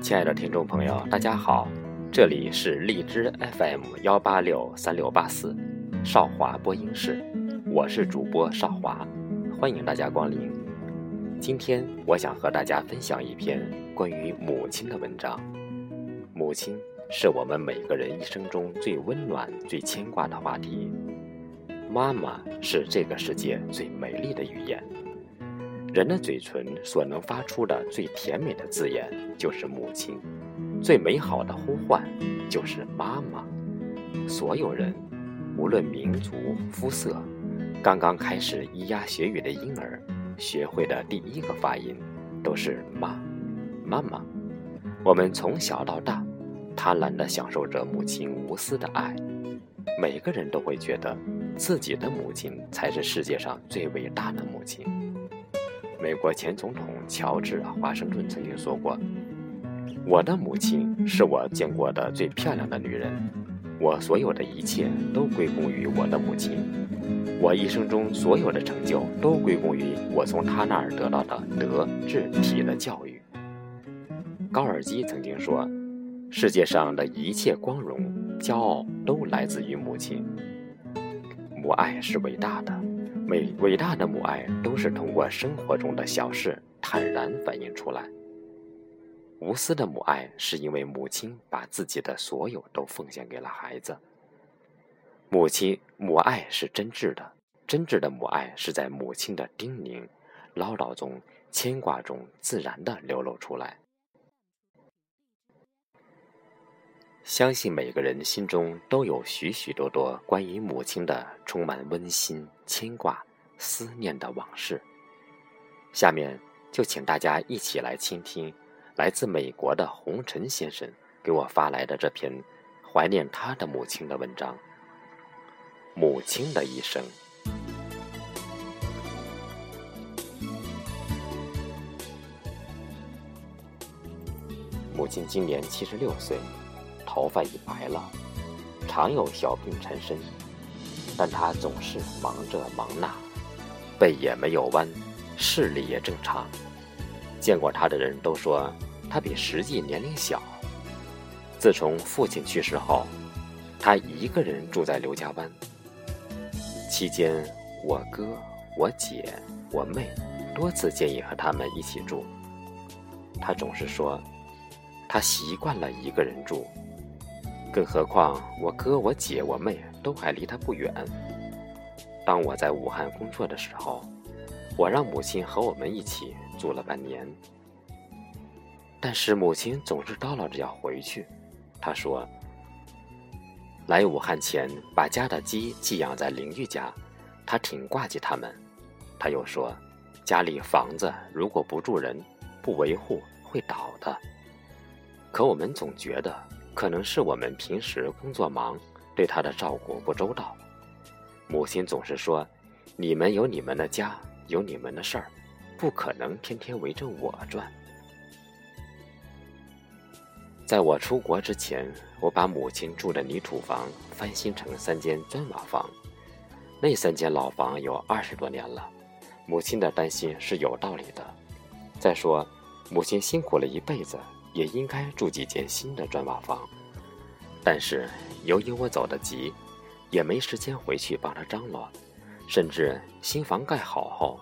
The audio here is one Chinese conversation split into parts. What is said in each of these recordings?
亲爱的听众朋友，大家好，这里是荔枝 FM 幺八六三六八四，少华播音室，我是主播少华，欢迎大家光临。今天我想和大家分享一篇关于母亲的文章。母亲是我们每个人一生中最温暖、最牵挂的话题。妈妈是这个世界最美丽的语言。人的嘴唇所能发出的最甜美的字眼就是母亲，最美好的呼唤就是妈妈。所有人，无论民族、肤色，刚刚开始咿呀学语的婴儿，学会的第一个发音都是妈，妈妈。我们从小到大，贪婪地享受着母亲无私的爱。每个人都会觉得，自己的母亲才是世界上最伟大的母亲。美国前总统乔治·华盛顿曾经说过：“我的母亲是我见过的最漂亮的女人，我所有的一切都归功于我的母亲，我一生中所有的成就都归功于我从她那儿得到的德智体的教育。”高尔基曾经说：“世界上的一切光荣、骄傲都来自于母亲。母爱是伟大的。”伟伟大的母爱都是通过生活中的小事坦然反映出来。无私的母爱是因为母亲把自己的所有都奉献给了孩子。母亲母爱是真挚的，真挚的母爱是在母亲的叮咛、唠叨中、牵挂中自然的流露出来。相信每个人心中都有许许多多关于母亲的充满温馨、牵挂、思念的往事。下面就请大家一起来倾听来自美国的红尘先生给我发来的这篇怀念他的母亲的文章《母亲的一生》。母亲今年七十六岁。头发已白了，常有小病缠身，但她总是忙这忙那，背也没有弯，视力也正常。见过她的人都说他比实际年龄小。自从父亲去世后，他一个人住在刘家湾。期间，我哥、我姐、我妹多次建议和他们一起住，他总是说他习惯了一个人住。更何况，我哥、我姐、我妹都还离他不远。当我在武汉工作的时候，我让母亲和我们一起住了半年。但是母亲总是叨唠着要回去。她说：“来武汉前，把家的鸡寄养在邻居家，她挺挂记他们。”她又说：“家里房子如果不住人，不维护，会倒的。”可我们总觉得。可能是我们平时工作忙，对他的照顾不周到。母亲总是说：“你们有你们的家，有你们的事儿，不可能天天围着我转。”在我出国之前，我把母亲住的泥土房翻新成三间砖瓦房。那三间老房有二十多年了，母亲的担心是有道理的。再说，母亲辛苦了一辈子。也应该住几间新的砖瓦房，但是由于我走得急，也没时间回去帮她张罗，甚至新房盖好后，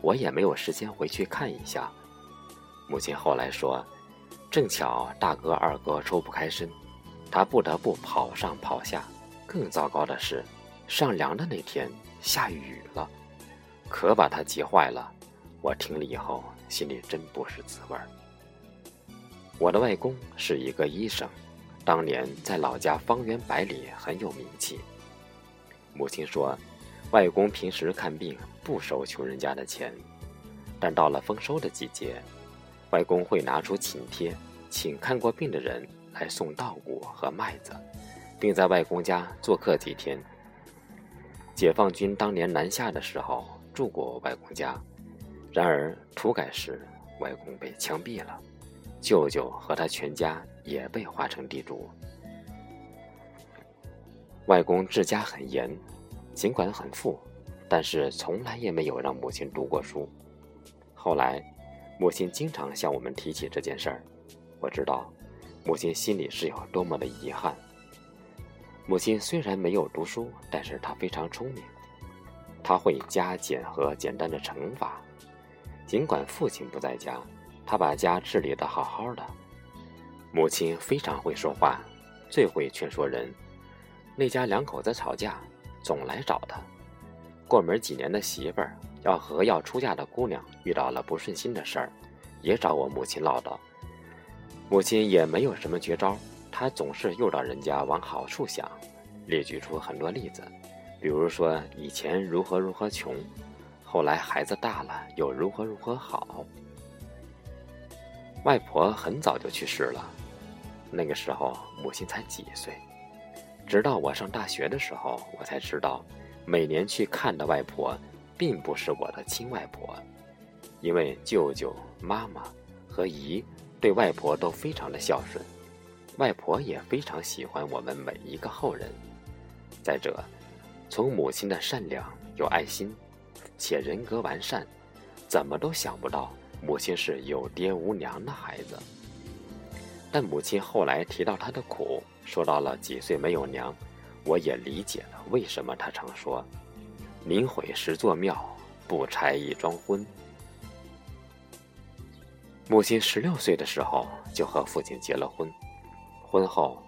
我也没有时间回去看一下。母亲后来说，正巧大哥二哥抽不开身，他不得不跑上跑下。更糟糕的是，上梁的那天下雨了，可把他急坏了。我听了以后，心里真不是滋味儿。我的外公是一个医生，当年在老家方圆百里很有名气。母亲说，外公平时看病不收穷人家的钱，但到了丰收的季节，外公会拿出请帖，请看过病的人来送稻谷和麦子，并在外公家做客几天。解放军当年南下的时候，住过外公家，然而土改时外公被枪毙了，舅舅和他全家也被划成地主。外公治家很严，尽管很富，但是从来也没有让母亲读过书。后来，母亲经常向我们提起这件事儿，我知道，母亲心里是有多么的遗憾。母亲虽然没有读书，但是她非常聪明，她会加减和简单的乘法。尽管父亲不在家，她把家治理得好好的。母亲非常会说话，最会劝说人。那家两口子吵架，总来找他。过门几年的媳妇儿要和要出嫁的姑娘遇到了不顺心的事儿，也找我母亲唠叨。母亲也没有什么绝招，她总是诱导人家往好处想，列举出很多例子，比如说以前如何如何穷，后来孩子大了又如何如何好。外婆很早就去世了，那个时候母亲才几岁。直到我上大学的时候，我才知道，每年去看的外婆，并不是我的亲外婆，因为舅舅、妈妈和姨对外婆都非常的孝顺，外婆也非常喜欢我们每一个后人。再者，从母亲的善良、有爱心，且人格完善，怎么都想不到母亲是有爹无娘的孩子。但母亲后来提到她的苦。说到了几岁没有娘，我也理解了为什么她常说“宁毁十座庙，不拆一桩婚”。母亲十六岁的时候就和父亲结了婚，婚后，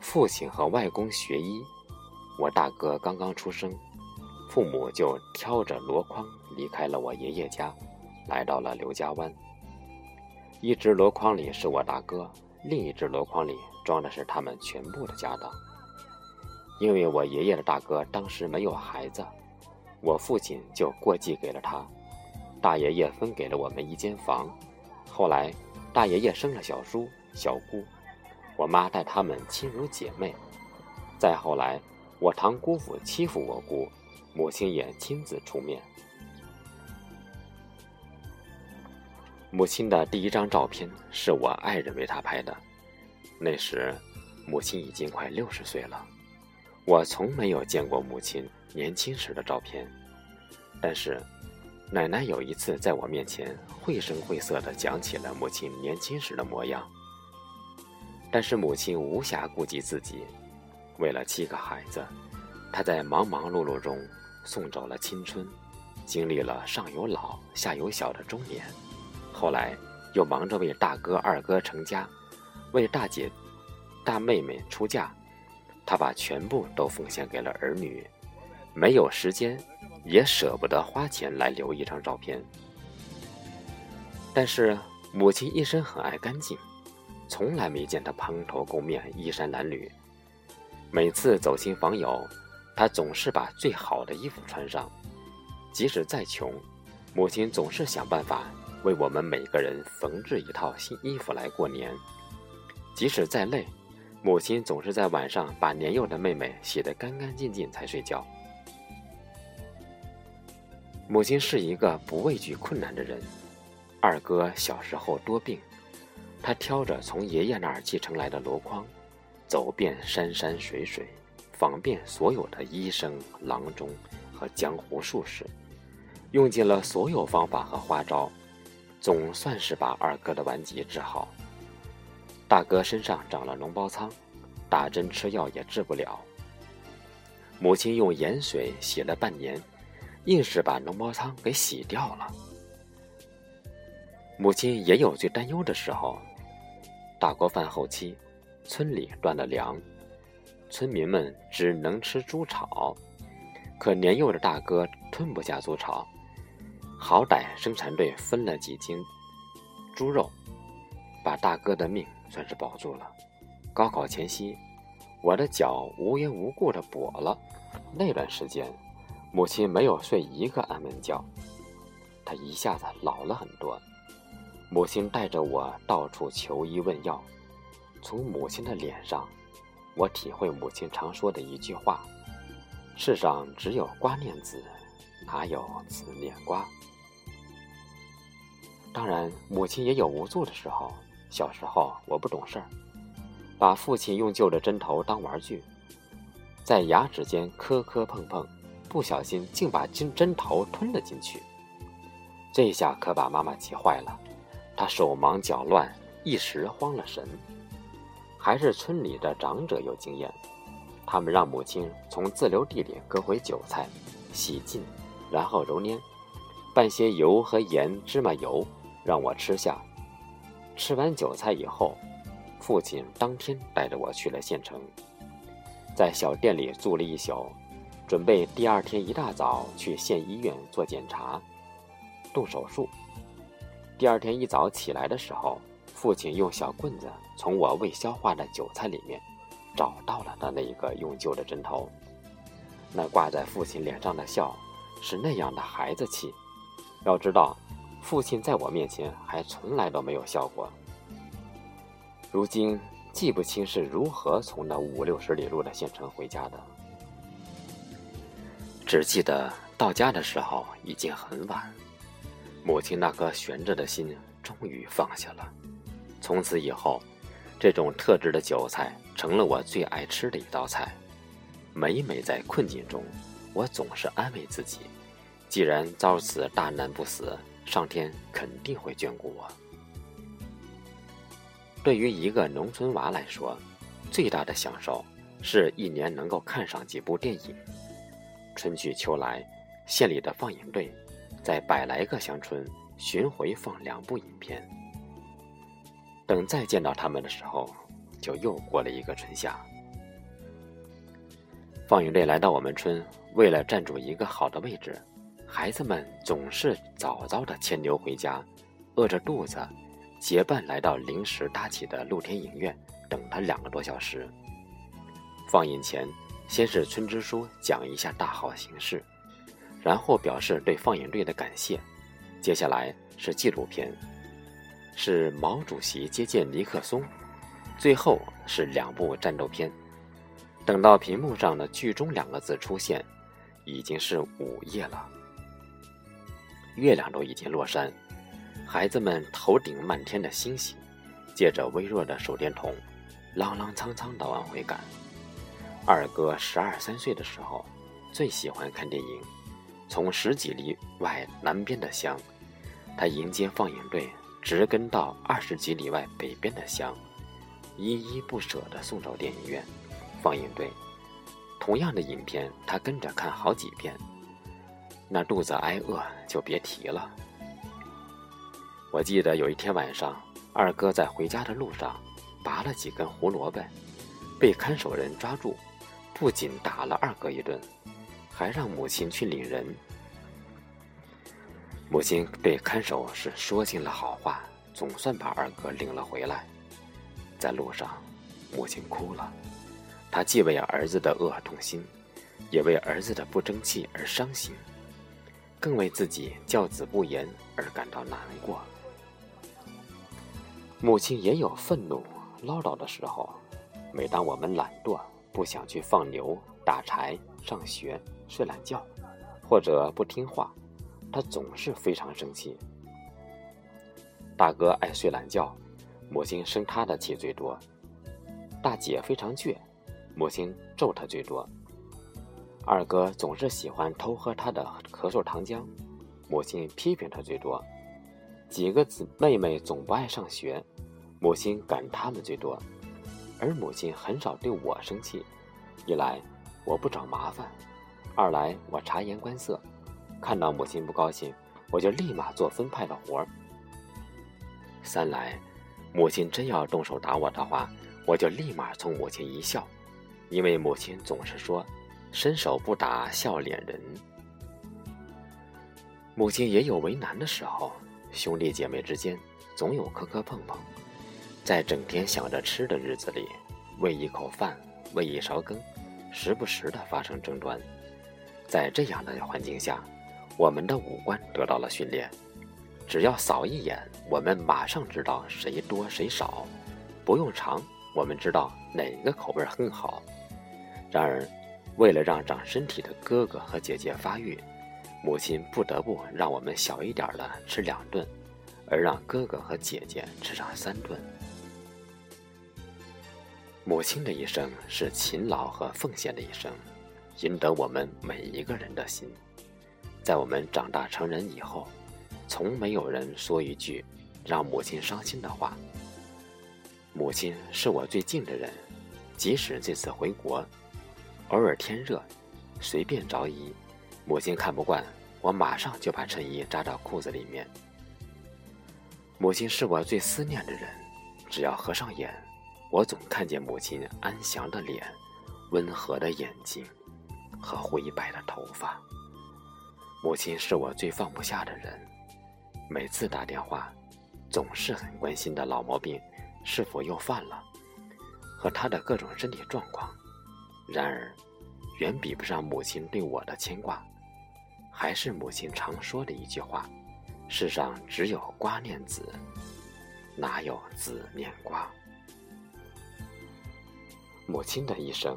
父亲和外公学医，我大哥刚刚出生，父母就挑着箩筐离开了我爷爷家，来到了刘家湾。一只箩筐里是我大哥，另一只箩筐里。装的是他们全部的家当。因为我爷爷的大哥当时没有孩子，我父亲就过继给了他。大爷爷分给了我们一间房。后来，大爷爷生了小叔、小姑，我妈待他们亲如姐妹。再后来，我堂姑父欺负我姑，母亲也亲自出面。母亲的第一张照片是我爱人为她拍的。那时，母亲已经快六十岁了。我从没有见过母亲年轻时的照片，但是，奶奶有一次在我面前绘声绘色地讲起了母亲年轻时的模样。但是母亲无暇顾及自己，为了七个孩子，她在忙忙碌碌中送走了青春，经历了上有老下有小的中年，后来又忙着为大哥二哥成家。为大姐、大妹妹出嫁，他把全部都奉献给了儿女，没有时间，也舍不得花钱来留一张照片。但是母亲一生很爱干净，从来没见她蓬头垢面、衣衫褴褛。每次走亲访友，她总是把最好的衣服穿上。即使再穷，母亲总是想办法为我们每个人缝制一套新衣服来过年。即使再累，母亲总是在晚上把年幼的妹妹洗得干干净净才睡觉。母亲是一个不畏惧困难的人。二哥小时候多病，他挑着从爷爷那儿继承来的箩筐，走遍山山水水，访遍所有的医生、郎中和江湖术士，用尽了所有方法和花招，总算是把二哥的顽疾治好。大哥身上长了脓包疮，打针吃药也治不了。母亲用盐水洗了半年，硬是把脓包疮给洗掉了。母亲也有最担忧的时候。大锅饭后期，村里断了粮，村民们只能吃猪草。可年幼的大哥吞不下猪草，好歹生产队分了几斤猪肉，把大哥的命。算是保住了。高考前夕，我的脚无缘无故的跛了。那段时间，母亲没有睡一个安稳觉。她一下子老了很多。母亲带着我到处求医问药。从母亲的脸上，我体会母亲常说的一句话：“世上只有瓜念子，哪有此念瓜？当然，母亲也有无助的时候。小时候我不懂事儿，把父亲用旧的针头当玩具，在牙齿间磕磕碰碰，不小心竟把针针头吞了进去。这下可把妈妈急坏了，她手忙脚乱，一时慌了神。还是村里的长者有经验，他们让母亲从自留地里割回韭菜，洗净，然后揉捏，拌些油和盐、芝麻油，让我吃下。吃完韭菜以后，父亲当天带着我去了县城，在小店里住了一宿，准备第二天一大早去县医院做检查、动手术。第二天一早起来的时候，父亲用小棍子从我未消化的韭菜里面找到了他那一个用旧的针头，那挂在父亲脸上的笑是那样的孩子气。要知道。父亲在我面前还从来都没有笑过。如今记不清是如何从那五六十里路的县城回家的，只记得到家的时候已经很晚。母亲那颗悬着的心终于放下了。从此以后，这种特制的韭菜成了我最爱吃的一道菜。每每在困境中，我总是安慰自己：既然遭此大难不死。上天肯定会眷顾我。对于一个农村娃来说，最大的享受是一年能够看上几部电影。春去秋来，县里的放映队在百来个乡村巡回放两部影片。等再见到他们的时候，就又过了一个春夏。放映队来到我们村，为了占住一个好的位置。孩子们总是早早的牵牛回家，饿着肚子，结伴来到临时搭起的露天影院，等他两个多小时。放映前，先是村支书讲一下大好形势，然后表示对放映队的感谢。接下来是纪录片，是毛主席接见尼克松，最后是两部战斗片。等到屏幕上的“剧终”两个字出现，已经是午夜了。月亮都已经落山，孩子们头顶漫天的星星，借着微弱的手电筒，踉踉跄跄地往回赶。二哥十二三岁的时候，最喜欢看电影。从十几里外南边的乡，他迎接放映队，直跟到二十几里外北边的乡，依依不舍地送走电影院、放映队。同样的影片，他跟着看好几遍。那肚子挨饿就别提了。我记得有一天晚上，二哥在回家的路上拔了几根胡萝卜，被看守人抓住，不仅打了二哥一顿，还让母亲去领人。母亲对看守是说尽了好话，总算把二哥领了回来。在路上，母亲哭了，她既为儿子的饿痛心，也为儿子的不争气而伤心。更为自己教子不严而感到难过。母亲也有愤怒、唠叨的时候。每当我们懒惰，不想去放牛、打柴、上学、睡懒觉，或者不听话，她总是非常生气。大哥爱睡懒觉，母亲生他的气最多；大姐非常倔，母亲揍他最多。二哥总是喜欢偷喝他的咳嗽糖浆，母亲批评他最多；几个姊妹妹总不爱上学，母亲赶他们最多；而母亲很少对我生气，一来我不找麻烦，二来我察言观色，看到母亲不高兴，我就立马做分派的活儿；三来母亲真要动手打我的话，我就立马冲母亲一笑，因为母亲总是说。伸手不打笑脸人，母亲也有为难的时候。兄弟姐妹之间总有磕磕碰碰，在整天想着吃的日子里，为一口饭，为一勺羹，时不时的发生争端。在这样的环境下，我们的五官得到了训练，只要扫一眼，我们马上知道谁多谁少，不用尝，我们知道哪个口味更好。然而。为了让长身体的哥哥和姐姐发育，母亲不得不让我们小一点的吃两顿，而让哥哥和姐姐吃上三顿。母亲的一生是勤劳和奉献的一生，赢得我们每一个人的心。在我们长大成人以后，从没有人说一句让母亲伤心的话。母亲是我最近的人，即使这次回国，偶尔天热，随便着衣。母亲看不惯，我马上就把衬衣扎到裤子里面。母亲是我最思念的人，只要合上眼，我总看见母亲安详的脸、温和的眼睛和灰白的头发。母亲是我最放不下的人，每次打电话，总是很关心的老毛病是否又犯了，和她的各种身体状况。然而，远比不上母亲对我的牵挂。还是母亲常说的一句话：“世上只有瓜念子，哪有子念瓜？”母亲的一生，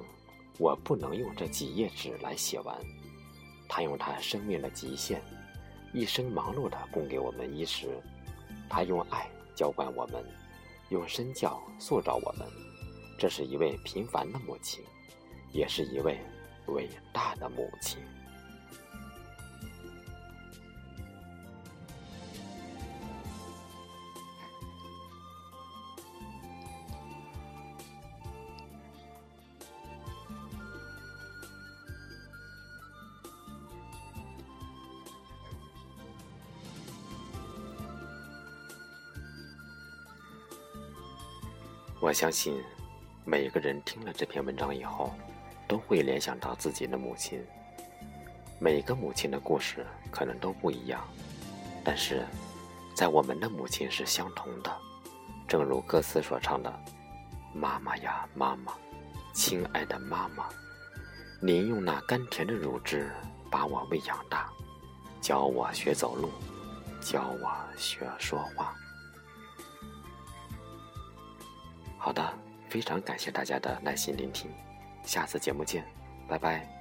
我不能用这几页纸来写完。她用她生命的极限，一生忙碌的供给我们衣食；她用爱浇灌我们，用身教塑造我们。这是一位平凡的母亲，也是一位伟大的母亲。我相信，每个人听了这篇文章以后，都会联想到自己的母亲。每个母亲的故事可能都不一样，但是，在我们的母亲是相同的。正如歌词所唱的：“妈妈呀，妈妈，亲爱的妈妈，您用那甘甜的乳汁把我喂养大，教我学走路，教我学说话。”好的，非常感谢大家的耐心聆听，下次节目见，拜拜。